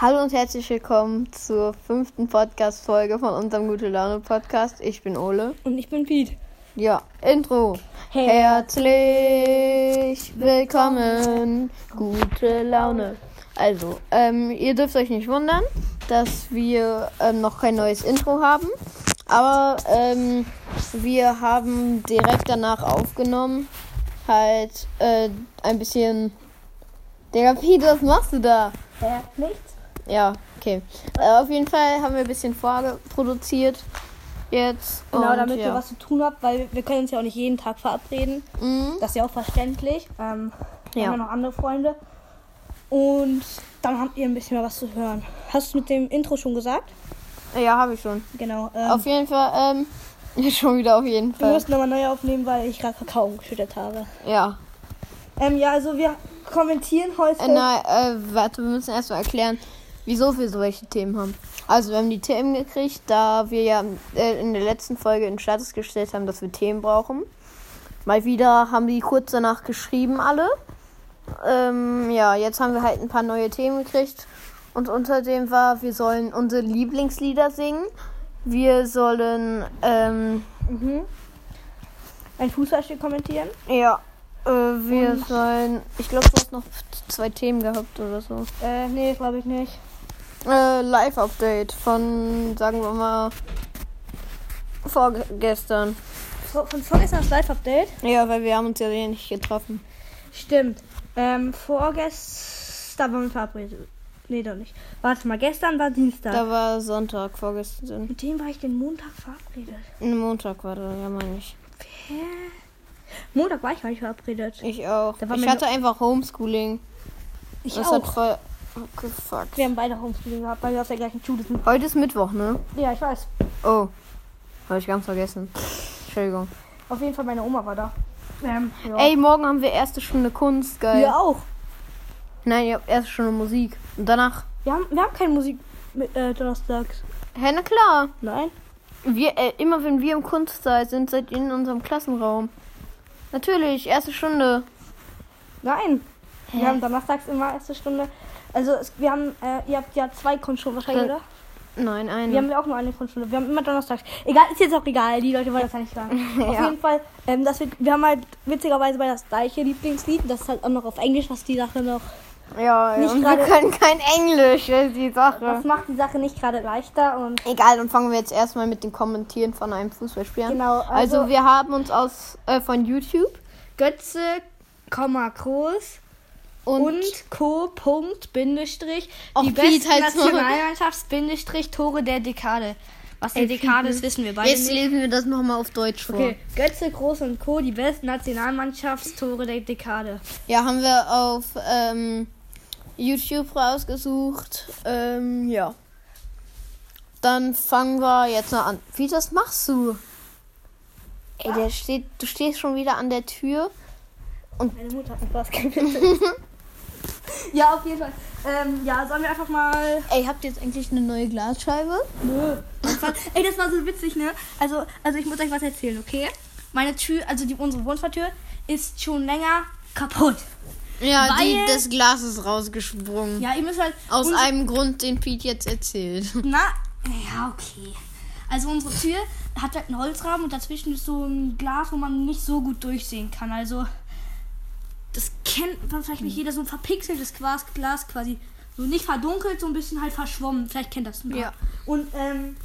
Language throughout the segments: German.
Hallo und herzlich willkommen zur fünften Podcast-Folge von unserem Gute Laune Podcast. Ich bin Ole. Und ich bin Piet. Ja, Intro. Hey. Herzlich willkommen, gute Laune. Also, ähm, ihr dürft euch nicht wundern, dass wir ähm, noch kein neues Intro haben. Aber ähm, wir haben direkt danach aufgenommen. Halt äh, ein bisschen. Digga, Piet, was machst du da? Äh, nichts. Ja, okay. Äh, auf jeden Fall haben wir ein bisschen vorproduziert jetzt. Genau, damit ja. ihr was zu tun habt, weil wir können uns ja auch nicht jeden Tag verabreden. Mhm. Das ist ja auch verständlich. Ähm, wir Ja. haben ja noch andere Freunde. Und dann habt ihr ein bisschen mehr was zu hören. Hast du mit dem Intro schon gesagt? Ja, habe ich schon. Genau. Ähm, Auf jeden Fall, ähm, schon wieder auf jeden wir Fall. müssen nochmal neu aufnehmen, weil ich gerade Kakao geschüttet habe. Ja. Ähm, ja, also wir kommentieren heute. Äh, nein, äh, warte, wir müssen erst mal erklären, wieso wir solche Themen haben. Also, wir haben die Themen gekriegt, da wir ja äh, in der letzten Folge in Status gestellt haben, dass wir Themen brauchen. Mal wieder haben die kurz danach geschrieben, alle. Ähm, ja, jetzt haben wir halt ein paar neue Themen gekriegt. Und unter dem war, wir sollen unsere Lieblingslieder singen. Wir sollen, ähm, Mhm. Ein Fußballspiel kommentieren. ja, äh, wir Und- sollen, ich glaube, du hast noch zwei Themen gehabt oder so. Äh, nee, glaube ich nicht. Äh, Live-Update von, sagen wir mal, vorgestern. Von von vorgestern das Live-Update. Ja, weil wir haben uns ja nicht getroffen. Stimmt. Ähm, vorgestern waren wir verabredet. Nee, doch nicht. Warte mal, gestern war Dienstag. Da war Sonntag vorgestern. Mit dem war ich den Montag verabredet. Montag war da, ja, meine ich. Hä? Montag war ich gar nicht verabredet. Ich auch. Ich hatte einfach Homeschooling. Ich das auch. hat voll gefuckt. Wir haben beide Homeschooling gehabt, weil wir aus der gleichen Schule sind. Heute ist Mittwoch, ne? Ja, ich weiß. Oh. Habe ich ganz vergessen. Entschuldigung. Auf jeden Fall, meine Oma war da. Ähm, ja. Ey, morgen haben wir erste Stunde Kunst, geil. wir auch. Nein, ihr habt erste Stunde Musik. Und danach. Wir haben, wir haben keine Musik mit, äh, donnerstags. Hä, na klar. Nein. Wir, äh, immer wenn wir im Kunstsaal sind, seid ihr in unserem Klassenraum. Natürlich, erste Stunde. Nein. Hä? Wir haben donnerstags immer erste Stunde. Also, es, wir haben, äh, ihr habt ja zwei Grundschulen wahrscheinlich, Äh, oder? Nein, eine. Wir haben ja auch nur eine Grundschule. Wir haben immer donnerstags. Egal, ist jetzt auch egal. Die Leute wollen das ja nicht sagen. Auf Ja. jeden Fall, ähm, das wird, wir haben halt witzigerweise bei das gleiche Lieblingslied. Das ist halt auch noch auf Englisch, was die Sache noch. ja, nicht und wir können kein Englisch, das ist die Das Sache. macht die Sache nicht gerade leichter. Und Egal, dann fangen wir jetzt erstmal mit dem Kommentieren von einem Fußballspiel an. genau, Also, also, wir haben uns aus äh, von YouTube Götze, Komma, Groß und, und, Co. Punkt, Bindestrich. Auch die besten halt's Maul. Nationalmannschafts, Bindestrich, Tore der Dekade. Was die Dekade ist, wissen wir beide jetzt nicht. lesen wir das nochmal auf Deutsch vor. Okay, Götze, Groß und Co. Die besten Nationalmannschaftstore der Dekade. Ja, haben wir auf ähm, YouTube rausgesucht. Ähm, ja. Dann fangen wir jetzt mal an. Wie das machst du? Ey, der steht, du stehst schon wieder an der Tür. Meine Mutter hat was gewidmet. ja, auf jeden Fall. Ähm, ja, sollen wir einfach mal. Ey, habt ihr jetzt eigentlich eine neue Glasscheibe? Nö. Ey, das war so witzig, ne? Also, also ich muss euch was erzählen, okay? Meine Tür, also die, unsere Wohnzimmertür, ist schon länger kaputt. Ja, die, Weil- das Glas ist rausgesprungen. Ja, ihr müsst halt. Aus einem Grund, den Pete jetzt erzählt. Na, ja, okay. Also unsere Tür hat halt einen Holzrahmen und dazwischen ist so ein Glas, wo man nicht so gut durchsehen kann. Also das kennt man vielleicht nicht jeder, so ein verpixeltes Glas, Glas quasi. So nicht verdunkelt, so ein bisschen halt verschwommen. Vielleicht kennt das ein paar. Ja. Und ähm,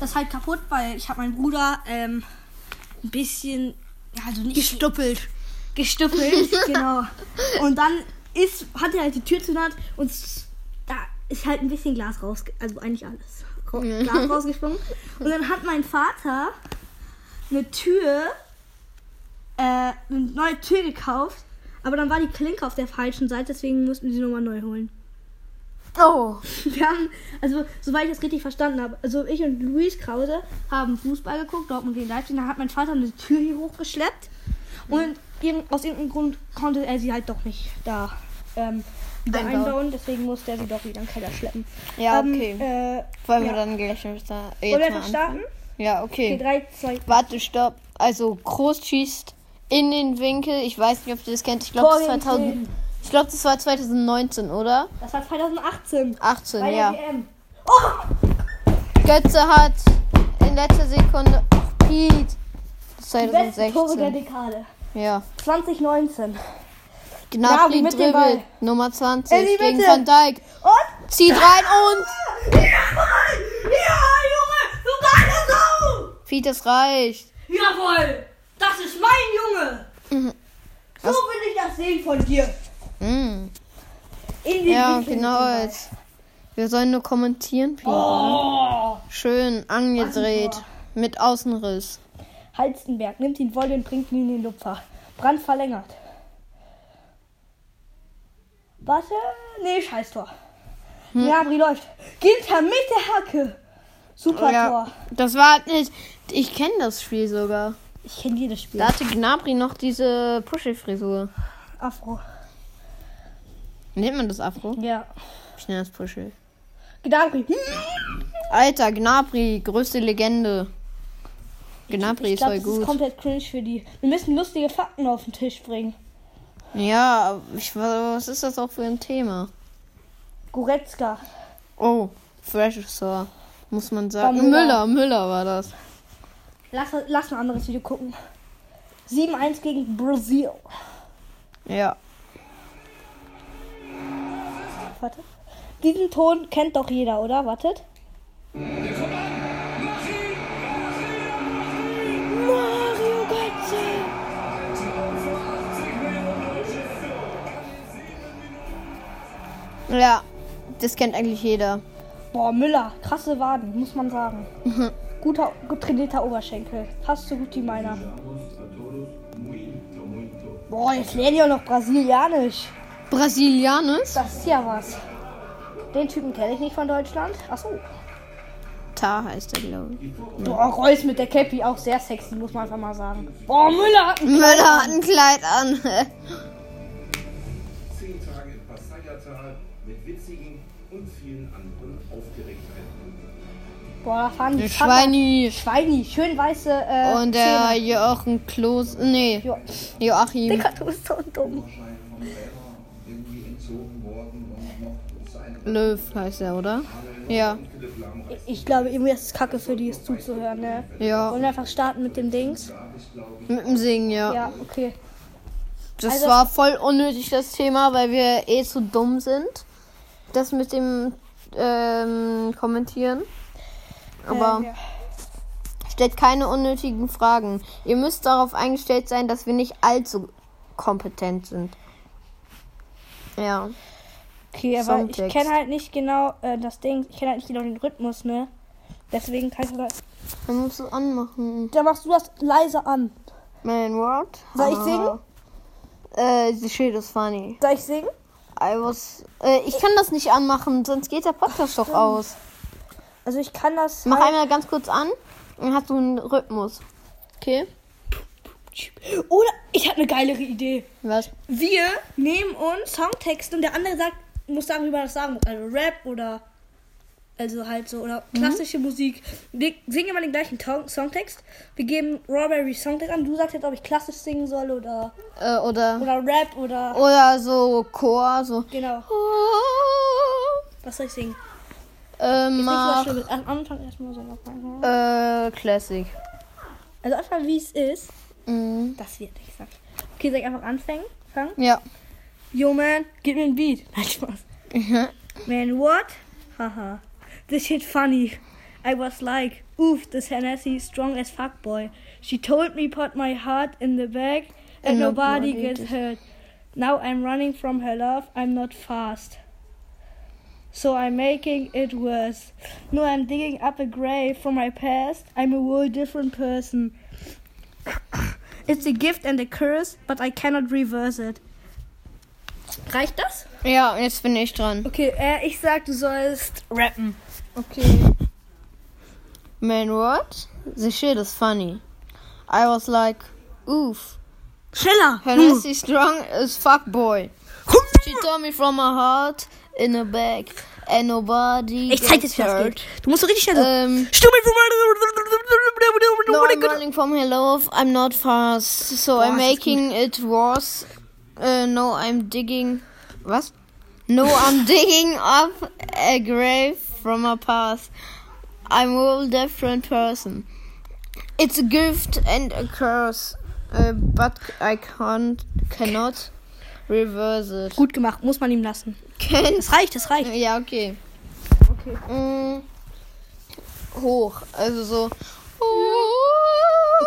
das ist halt kaputt, weil ich habe meinen Bruder ähm, ein bisschen, ja, also nicht Gestuppelt. gestüppelt, genau. Und dann ist, hat er halt die Tür zunäht und s- da ist halt ein bisschen Glas raus, also eigentlich alles. Glas rausgesprungen. Und dann hat mein Vater eine Tür, äh, eine neue Tür gekauft, aber dann war die Klinke auf der falschen Seite, deswegen mussten wir sie nochmal neu holen. Oh. Wir haben, also soweit ich das richtig verstanden habe, also ich und Luis Krause haben Fußball geguckt, Dortmund gegen Leipzig, da hat mein Vater eine Tür hier hochgeschleppt und irgend- aus irgendeinem Grund konnte er sie halt doch nicht da ähm, wieder Einbauen. einbauen. deswegen musste er sie doch wieder in den Keller schleppen. Ja, Ähm, okay. äh, Wollen wir ja. dann gleich da, äh, Wollen jetzt wir starten? Ja, okay. Okay, 3, 2, Warte, stopp. Also Groß schießt in den Winkel. Ich weiß nicht, ob ihr das kennt. Ich glaube, das ist gegen 2000, Ich glaube, das war 2019, oder? Das war 2018. 18, Bei ja. Oh, Götze hat in letzter Sekunde. Ach, Piet. Das ist die besten Tore der 2016. Dekade. Ja. 2019. Gnabry mit dem Ball. dribbelt. Nummer 20 In die gegen Mitte. Van Dijk. Und? Zieht rein und. Ja, Junge! Du geile Sau! Piet, es reicht. Jawohl! Das ist mein Junge! Mhm. So will ich das sehen von dir. In den Ja, genau. jetzt. Wir sollen nur kommentieren, Piet. Oh! Schön angedreht. Mit Außenriss. Halstenberg nimmt ihn voll und bringt ihn in den Lupfer. Brand verlängert. Warte. Nee, scheiß Tor. Hm. Gnabry läuft. Ginter mit der Hacke. Super Ja, Tor. das war nicht. Ich kenne das Spiel sogar. Ich kenne jedes Spiel. Da hatte Gnabry noch diese Puschel-Frisur. Afro. Nennt man das Afro? Ja. Ich nenne das Puschel. Gnabry. Alter, Gnabry, größte Legende. Gnabry Ich ist glaube, voll das ist komplett cringe für die. Wir müssen lustige Fakten auf den Tisch bringen. Ja, ich, was ist das auch für ein Thema? Goretzka. Oh, Fresh Star. Muss man sagen. Müller. Müller, Müller war das. Lass, lass ein anderes Video gucken. 7-1 gegen Brasil. Ja. Warte. Diesen Ton kennt doch jeder, oder? Wartet. Mario Götze. Ja, das kennt eigentlich jeder. Boah, Müller. Krasse Waden, muss man sagen. Guter, gut trainierter Oberschenkel. Fast so gut wie meiner. Boah, jetzt lernen die auch noch Brasilianisch. Brasilianes? Das ist ja was. Den Typen kenne ich nicht von Deutschland. Achso. Ta heißt er, glaube ich. Boah, Reus mit der Cappy auch sehr sexy, muss man einfach mal sagen. Boah, Müller hat einen Müller hat ein Kleid an. Zehn Tage im Passaia-Tal mit witzigen und vielen anderen Aufgeregtheiten. Boah, fahren die Schweini. Schweini, schön weiße äh, Und der Zähne. Jochen Klos. Nee, Jo. Joachim. Digga, du bist so dumm. Und Löw heißt er, oder? Ja, Ich glaube, irgendwie ist es kacke für die, es zuzuhören, ne? ja. Wir einfach starten mit dem Dings? Mit dem Singen, ja. Ja, okay. Das Also- war voll unnötig, das Thema, weil wir eh zu dumm sind. Das mit dem ähm, Kommentieren. Aber ja. stellt keine unnötigen Fragen. Ihr müsst darauf eingestellt sein, dass wir nicht allzu kompetent sind. Ja. Okay, aber ich Songtext. kenne halt nicht genau äh, das Ding. Ich kenne halt nicht genau den Rhythmus, ne? Deswegen kann ich das. Dann musst du anmachen. Da machst du das leise an. Man, what? Soll ich singen? Äh, the shit is funny. Soll ich singen? I was. Äh, ich kann das nicht anmachen, sonst geht der Podcast doch aus. Also ich kann das. Mach halt- einmal ganz kurz an, dann hast du einen Rhythmus. Okay? Oder ich habe eine geilere Idee. Was? Wir nehmen uns Songtexte und der andere sagt, muss sagen, wie man das sagen muss. Also Rap oder also halt so oder klassische Musik. Wir singen immer den gleichen Songtext. Wir geben Strawberry Songtext an. Du sagst jetzt, ob ich klassisch singen soll oder Äh, oder. oder Rap oder Oder so Chor, so. genau. Was soll ich singen? Äh, mach. Am Anfang erstmal so. äh, Classic. Also erstmal wie es ist. Mhm. Das wird nicht gesagt. Okay, soll ich einfach anfangen? Fangen? Ja. Yo man, gib mir ein Beat. Nein, Spaß. Man, what? Haha. This shit funny. I was like, oof, this Hennessy strong as fuck boy. She told me put my heart in the bag and, And nobody, nobody gets hurt. Now I'm running from her love. I'm not fast. So I'm making it worse. No, I'm digging up a grave from my past. I'm a whole different person. It's a gift and a curse, but I cannot reverse it. Reicht das? Ja, jetzt bin ich dran. Okay, äh, ich sag, du sollst rappen. Okay. Man, what? The shit is funny. I was like, oof. Schneller! Hennessy strong as fuck boy. She told me from her heart in a bag. And nobody Ich zeig dir, wie das geht. Du musst so richtig schnell. Ähm, Stimme no, I'm running from her love. I'm not fast. So I'm Boah, das making it worse. Uh, no, I'm digging Was? No, I'm digging up a grave from a past. I'm a whole different person. It's a gift and a curse, uh, but I can't, cannot reverse it. Gut gemacht, muss man ihm lassen. Kennst Das reicht, das reicht. Ja, okay. Okay. Mm, hoch, also so.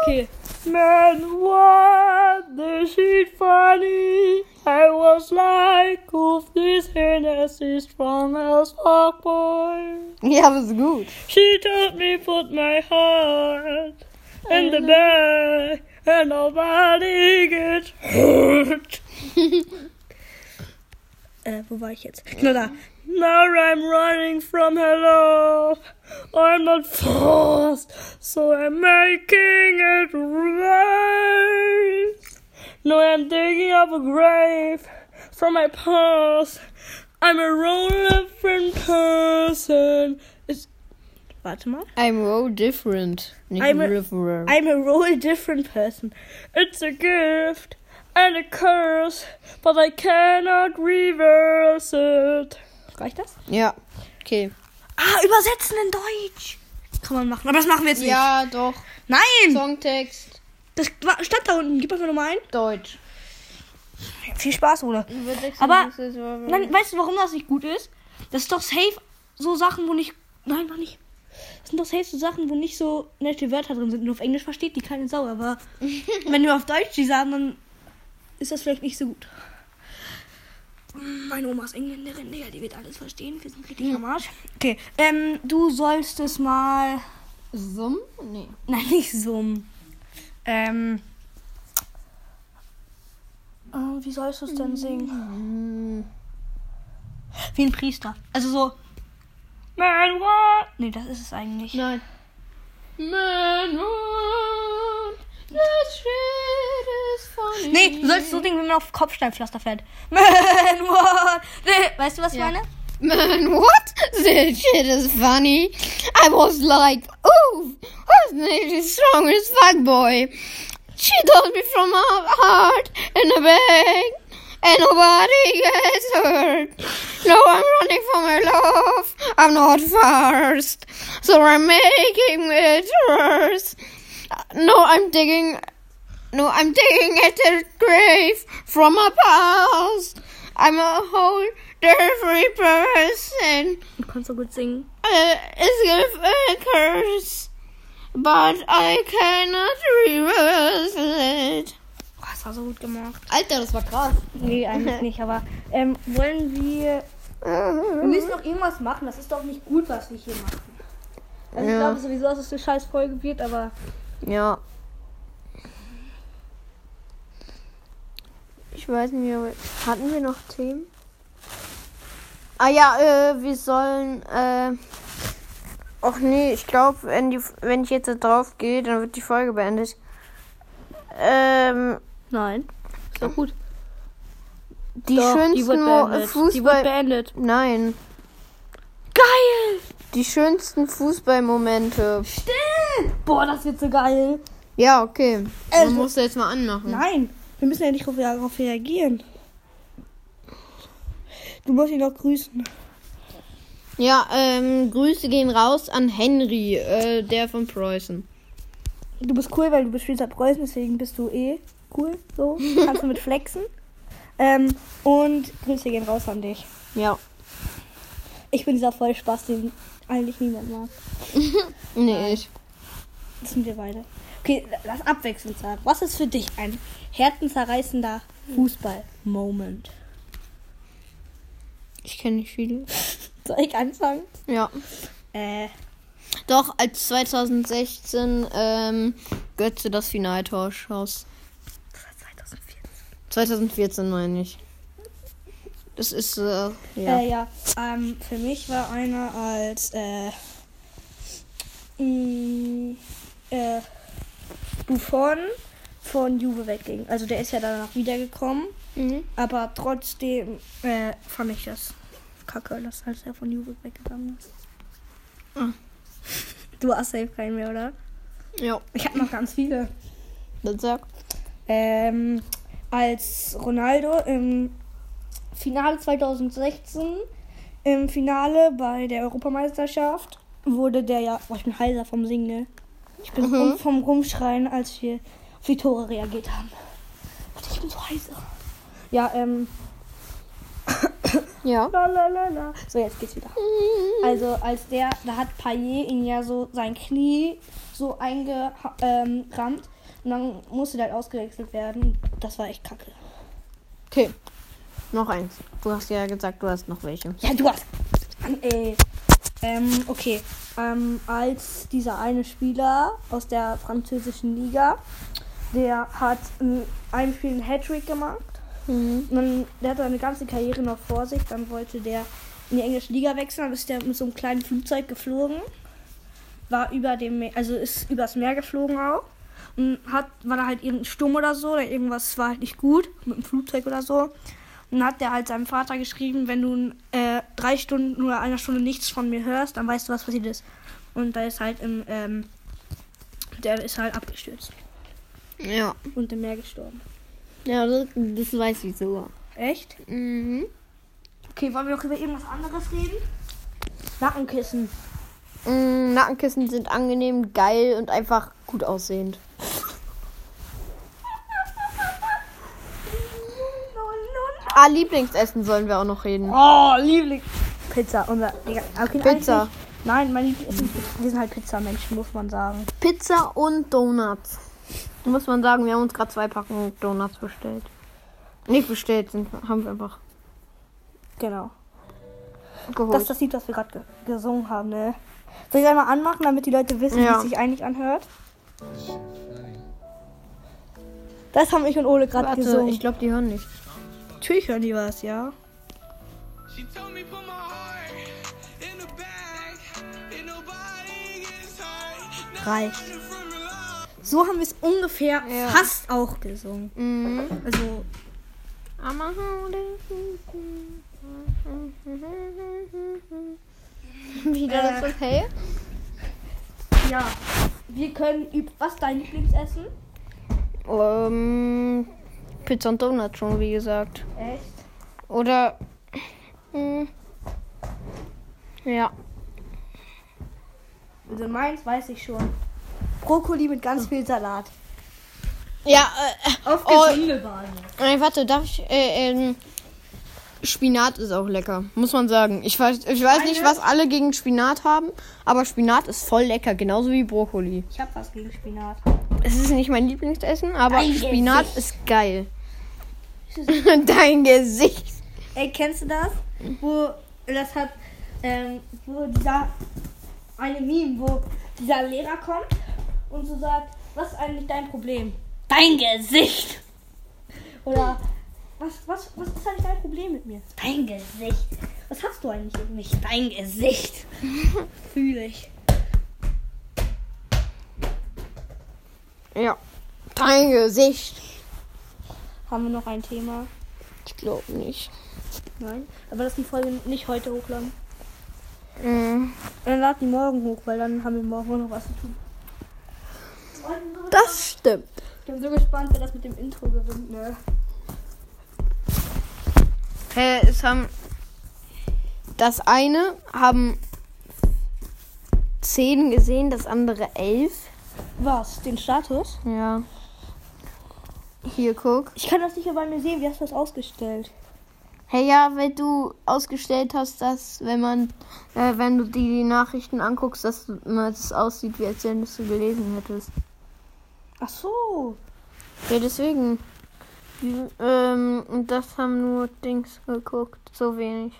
Okay. Man, what this is funny. I was like, of this harness is strong as fuck boy. Ja, das ist gut. She told me put my heart in the bag and nobody gets hurt. Äh, wo war ich jetzt? Genau da. Now I'm running from her love. I'm not forced, so I'm making it right. No, I'm digging up a grave from my past. I'm a whole different person. It's, warte mal. I'm so different. Nicht I'm a-. I'm a whole different person. It's a gift and a curse, but I cannot reverse it. Reicht das? ja, okay. Ah, übersetzen in Deutsch. Kann man machen. Aber das machen wir jetzt nicht. Ja, doch. Nein! Songtext, Das stand da unten. Gib einfach nochmal ein. Deutsch. Viel Spaß, oder? Aber- Nein, weißt du, warum das nicht gut ist? Das ist doch safe so Sachen, wo nicht. Nein, war nicht. Das sind doch safe so Sachen, wo nicht so nette Wörter drin sind. Und auf Englisch versteht die keine Sau. Aber wenn wir auf Deutsch die sagen, dann ist das vielleicht nicht so gut. Meine Oma ist Engländerin, Digga, die wird alles verstehen. Wir sind richtig am Arsch. Okay, ähm, du sollst es mal. Summ? Nee. Nein, nicht so. Ähm. äh, wie sollst du es denn singen? Wie ein Priester. Also so. Man, what? Nee, das ist es eigentlich. Nein. Man, what? Is funny. Nee, du sollst so singen, wenn man auf Kopfsteinpflaster fährt. Man, what? Weißt du, was ich Ja. meine? Man, what? That shit is funny. I was like, ooh, who's name is strong as fuck boy? She told me from her heart in a bag, and nobody gets hurt. No, I'm running for my love. I'm not first, so I'm making it worse. No, I'm digging. No, I'm digging at the grave from my past. I'm a whole different person. Du kannst so gut singen. Uh, it's a curse, but I cannot reverse it. Oh, das war so gut gemacht. Alter, das war krass. Nee, eigentlich nicht, aber ähm, wollen wir. Wir müssen doch irgendwas machen. Das ist doch nicht gut, was wir hier machen. Also ich Ja. glaube sowieso, dass es eine scheiß Folge wird, aber Ja. Ich weiß nicht. Hatten wir noch Themen? Ah ja, äh, wir sollen. Äh, ach nee, ich glaube, wenn, die- wenn ich jetzt da drauf gehe, dann wird die Folge beendet. Ähm, nein. Ist doch gut. die Doch, schönsten die wird beendet. Die wird Fußball. beendet. Nein. Geil! Die schönsten Fußballmomente. Still! Boah, das wird so geil. Ja, okay. Also- Man muss jetzt mal anmachen. Nein, wir müssen ja nicht darauf reagieren. Du musst ihn doch grüßen. Ja, ähm, Grüße gehen raus an Henry, äh, der von Preußen. Du bist cool, weil du bist Schweizer Preußen, deswegen bist du eh cool. So, kannst du mit flexen. Ähm, und Grüße gehen raus an dich. Ja. Ich bin dieser Vollspaß, den eigentlich niemand mag. Nee, ich. Das sind wir beide. Okay, lass abwechselnd sagen. Was ist für dich ein herzenzerreißender Fußball-Moment? Ich kenne nicht viele. Soll ich anfangen? Ja. Äh, Doch, als 2016 ähm, Götze das Finaltor schoss. das war 2014. 2014 meine ich. Das ist, äh, ja. Äh, ja, ähm, für mich war einer als äh, mh, äh, Buffon von Juve wegging. Also der ist ja danach wiedergekommen, Mhm. aber trotzdem äh, fand ich das kacke, dass als er von Juve weggegangen ist. Ah. Du hast safe keinen mehr, oder? Ja. Ich habe noch ganz viele. Das sag. Ähm, als Ronaldo im Finale 2016. Im Finale bei der Europameisterschaft wurde der ja. Boah, ich bin heiser vom Singen, ne? Ich bin Mhm. vom Rumschreien, als wir auf die Tore reagiert haben. Warte, ich bin so heiser. Ja, ähm. Ja. La, la, la, la. So, jetzt geht's wieder. Also, als der, da hat Payet ihn ja so sein Knie so eingerammt ähm, und dann musste der halt ausgewechselt werden. Das war echt kacke. Okay. Noch eins. Du hast ja gesagt, du hast noch welche. Ja, du hast. Ey. Ähm, okay. Ähm, als dieser eine Spieler aus der französischen Liga, der hat einen Hattrick gemacht. Mhm. Dann, der hat seine ganze Karriere noch vor sich. Dann wollte der in die englische Liga wechseln. Dann ist der mit so einem kleinen Flugzeug geflogen. War über dem Meer, also ist übers Meer geflogen auch. Und hat, war da halt irgendein Sturm oder so. Oder irgendwas war halt nicht gut mit dem Flugzeug oder so. Und dann hat der halt seinem Vater geschrieben, wenn du äh, drei Stunden oder einer Stunde nichts von mir hörst, dann weißt du, was passiert ist. Und da ist halt im, ähm, der ist halt abgestürzt Ja. und im Meer gestorben. Ja, das, das weiß ich sogar. Echt? Mhm. Okay, wollen wir noch über irgendwas anderes reden? Nackenkissen. Mm, Nackenkissen sind angenehm, geil und einfach gut aussehend. Ah, Lieblingsessen sollen wir auch noch reden. Oh, Liebling. Pizza. Unser, okay, Pizza. Nein, mein Lieblingsessen. Wir sind halt Pizzamenschen, muss man sagen. Pizza und Donuts. Muss man sagen, wir haben uns gerade zwei Packungen Donuts bestellt. Nicht bestellt, sind, haben wir einfach Genau. geholt. Das ist das Lied, was wir gerade ge gesungen haben, ne? Soll ich einmal anmachen, damit die Leute wissen, wie Ja. es sich eigentlich anhört? Das haben ich und Ole gerade gesungen. ich glaube, die hören nicht. Natürlich hören die was, ja. Reicht. So haben wir es ungefähr Ja. fast auch gesungen. Mhm. Also, Wieder das okay? ja. Wir können üb Was dein Lieblingsessen? Ähm, Pizza und Donuts schon, wie gesagt. Echt? Oder. mm, ja. Also meins weiß ich schon. Brokkoli mit ganz viel Salat. Ja, äh, Auf Oh. gesunde Basis. äh, warte, darf ich. Äh, ähm, Spinat ist auch lecker, muss man sagen. Ich weiß, ich weiß nicht, was alle gegen Spinat haben, aber Spinat ist voll lecker, genauso wie Brokkoli. Ich hab was gegen Spinat. Es ist nicht mein Lieblingsessen, aber Dein Spinat Gesicht. ist geil. Dein Gesicht. Ey, kennst du das? Wo das hat, ähm, wo dieser eine Meme, wo dieser Lehrer kommt und so sagt, was ist eigentlich dein Problem? Dein Gesicht! Oder was, was, was ist eigentlich dein Problem mit mir? Dein Gesicht. Was hast du eigentlich mit mich? Dein Gesicht. Fühle ich. Ja. Dein Gesicht. Haben wir noch ein Thema? Ich glaube nicht. Nein. Aber das die Folge nicht heute hochladen. Mm, Dann lad die morgen hoch, weil dann haben wir morgen noch was zu tun. Das stimmt. Ich bin so gespannt, wer das mit dem Intro gewinnt, ne? Hä, es haben. Das eine haben zehn gesehen, das andere elf. Was? Den Status? Ja. Hier, guck. Ich kann das nicht mehr bei mir sehen. Wie hast du das ausgestellt? Hey, ja, weil du ausgestellt hast, dass, wenn man, äh, wenn du die, die Nachrichten anguckst, dass es aussieht, wie als wenn du es gelesen hättest. Ach so. Ja, deswegen. Ähm, das haben nur Dings geguckt, so wenig.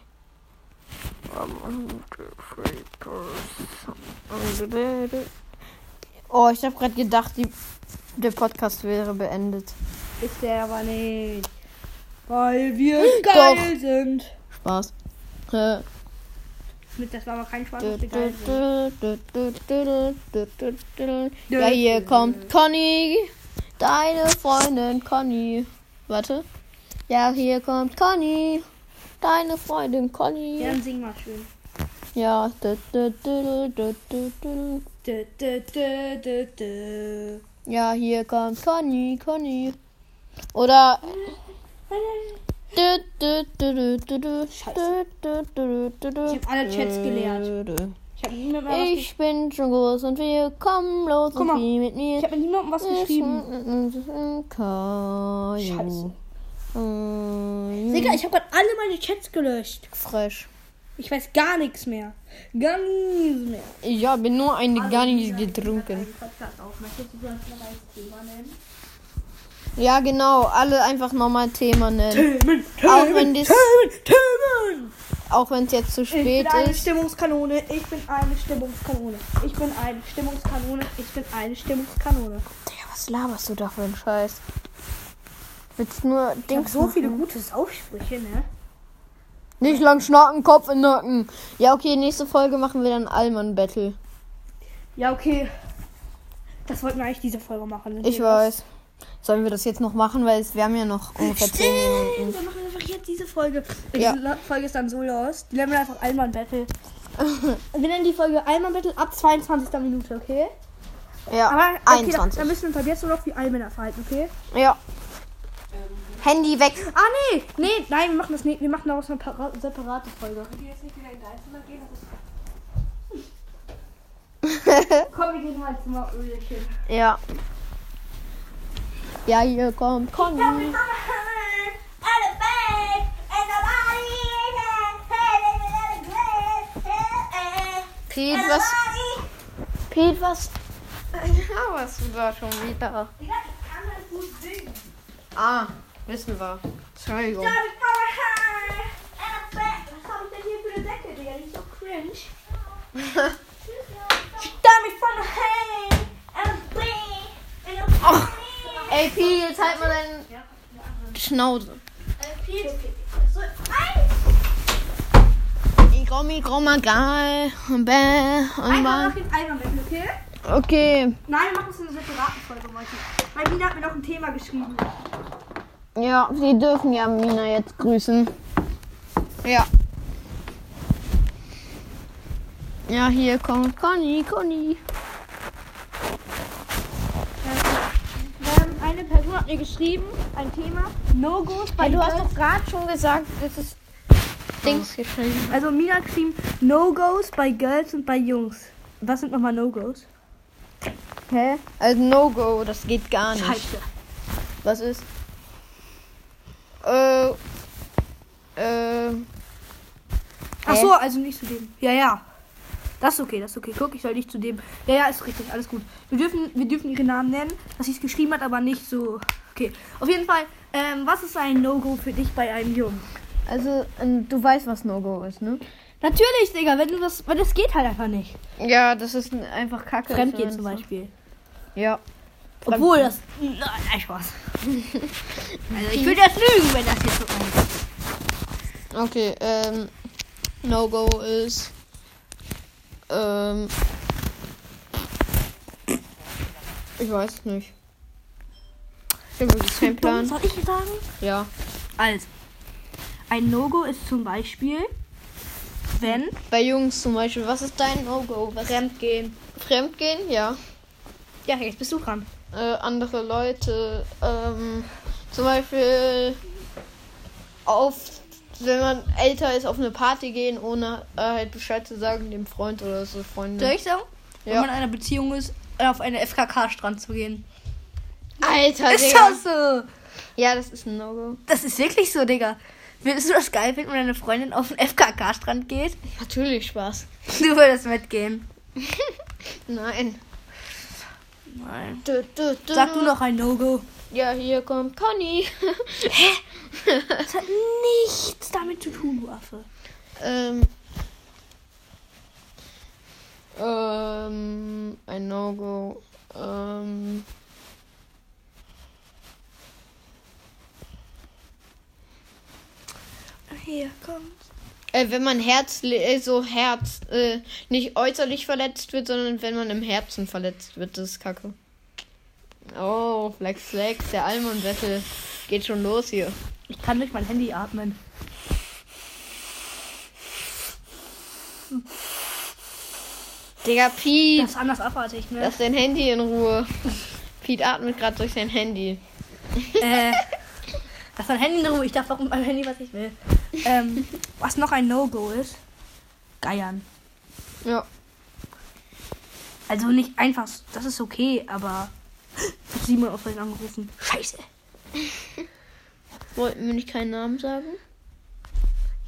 Oh, ich habe gerade gedacht, die, der Podcast wäre beendet. Ist der aber nicht. Weil wir Doch. geil sind. Spaß. Äh, das war aber kein du, du. Ja, hier kommt Conny. Deine Freundin Conny. Warte. Ja, hier kommt Conny. Deine Freundin Conny. Ja, dann sing mal schön. Ja. Ja, hier kommt Conny, Conny. Oder. Ich hab alle Chats gelernt. Ich habe niemandem was geschrieben. Ich bin schon groß und wir kommen los Guck und mal, wie mit mir. Ich habe mit niemandem was geschrieben. Scheiße. Digga, ich habe gerade alle meine Chats gelöscht. Fresh. Ich weiß gar nichts mehr. Gar nichts mehr. Ich habe nur eine Garni getrunken. Podcast auf. Möchtest du das noch als Thema nennen? Ja, genau. Alle einfach nochmal Thema nennen. Themen, Auch wenn dies- Themen, Themen. Auch wenn es jetzt zu Ich spät bin eine ist. Stimmungskanone. Ich bin eine Stimmungskanone. Ich bin eine Stimmungskanone. Ich bin eine Stimmungskanone. Digga, was laberst du da für einen Scheiß? Willst nur Ich Dings so viele gute Aufsprüche, ne? Nicht lang schnacken, Kopf in den Nacken. Ja, okay, nächste Folge machen wir dann Allmann Battle. Ja, okay. Das wollten wir eigentlich diese Folge machen. Ich weiß. Sollen wir das jetzt noch machen, weil es, wir haben ja noch ungefähr 10 Stimmt, Minuten. wir machen einfach jetzt diese Folge. Ja. Diese Folge ist dann so los. Die nennen wir einfach Allmann Battle. wir nennen die Folge Allmann Battle ab 22. Minute, okay? Ja, Aber okay, dann, 21. dann müssen wir uns jetzt nur noch wie Allmänner verhalten, okay? Ja. Handy weg. Ah, nee, nee, nein, wir machen das nicht. Wir machen daraus eine para- separate Folge. Komm, wir gehen mal zum Ölchen. Ja. Ja, hier kommt Conny. Pete, was? Pete, was? Ja, was du da schon wieder? Ah, wissen wir. Entschuldigung. Was habe ich denn hier für eine Decke, Digga? Die ist so cringe. Stammi von Hey and Oh. Ey, Pete, jetzt halt mal deine Schnauze. Ich komm, ich komm mal geil. Und bäh, und Einfach bäh. nach dem Eimer weg, okay? Okay. Nein, wir machen es in einer separaten Folge heute. Weil Nina hat mir noch ein Thema geschrieben. Ja, Sie dürfen ja Mina jetzt grüßen. Ja. Ja, hier kommt Conny, Conny. Ähm, hat mir geschrieben, ein Thema, No-Gos bei Hey, du hast doch gerade schon gesagt, das ist Dings geschrieben. Also Mina geschrieben, No-Gos bei Girls und bei Jungs. Was sind nochmal No-Gos? Hä? Also No-Go, das geht gar nicht. Scheiße. Was ist? Äh. Äh. Ach so, also nicht zu dem. Ja, ja. Das ist okay, das ist okay. Guck, ich soll nicht zu dem. Ja, ja, ist richtig, alles gut. Wir dürfen, wir dürfen ihre Namen nennen, dass sie es geschrieben hat, aber nicht so. Okay. Auf jeden Fall, ähm, was ist ein No-Go für dich bei einem Jungen? Also, ähm, du weißt, was No-Go ist, ne? Natürlich, Digga, wenn du das. Weil das geht halt einfach nicht. Ja, das ist einfach Kacke. Fremdgehen zum Beispiel. Ja. Obwohl das. Nein, nein, Spaß. Also ich würde jetzt lügen, wenn das jetzt so ist. Okay, ähm. No-Go ist. Ähm. Ich weiß nicht. Ich habe wirklich keinen Plan. Soll ich sagen? Ja. Also. Ein No-Go ist zum Beispiel, wenn Bei Jungs zum Beispiel, was ist dein No-Go? Fremdgehen. Fremdgehen? Ja. Ja, jetzt bist du dran. Äh, andere Leute, ähm, zum Beispiel auf, wenn man älter ist, auf eine Party gehen, ohne äh, halt Bescheid zu sagen, dem Freund oder so Freundin. Soll ich sagen? Wenn Ja. man in einer Beziehung ist, auf einen FKK-Strand zu gehen. Alter, Ist Digga. das so? Ja, das ist ein No-Go. Das ist wirklich so, Digga. Würdest du das geil finden, wenn deine Freundin auf einen FKK-Strand geht? Natürlich Spaß. Du würdest mitgehen. Nein. Nein. Du, du, du, Sag du noch ein No-Go. Ja, hier kommt Conny. Das hat nichts damit zu tun, du Affe. ähm. Ähm, ein No-Go. Ähm. Hier, komm. Äh, wenn man Herz, äh, so Herz, äh, nicht äußerlich verletzt wird, sondern wenn man im Herzen verletzt wird, das ist kacke. Oh, Flex Flex, der Almond Battle. Geht schon los hier. Ich kann durch mein Handy atmen. Digga, Pete, Das ist anders abartig, ne? lass dein Handy in Ruhe. Pete atmet gerade durch sein Handy. äh, Lass mein Handy in Ruhe. Ich darf auch mit meinem Handy, was ich will. ähm, was noch ein No-Go ist, Geiern. Ja. Also nicht einfach, das ist okay, aber hab Simon auf Versehen angerufen. Scheiße. Wollten wir nicht keinen Namen sagen?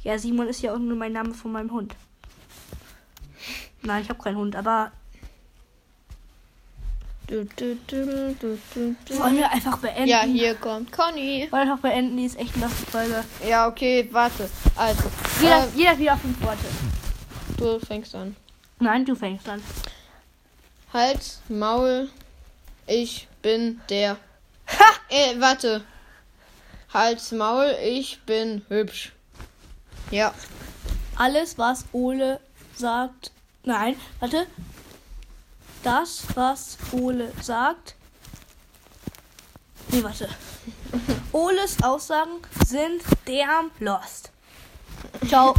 Ja, Simon ist ja auch nur mein Name von meinem Hund. Nein, ich habe keinen Hund, aber Du, du, du, du, du, du. wollen wir einfach beenden? Ja, hier kommt Conny. Wollen wir einfach beenden, die ist echt eine Folge. Ja, okay, warte. Also, Jeder, äh, jeder hat wieder fünf Worte. du fängst an. Nein, du fängst an. Hals, Maul, ich bin der. Äh, warte. Hals, Maul, ich bin hübsch. Ja. Alles, was Ole sagt. Nein, warte. Das, was Ole sagt. Nee, warte. Oles Aussagen sind damn lost. Ciao.